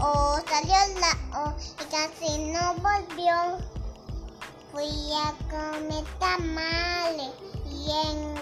O salió la O y casi no volvió. Fui a comer tamales y en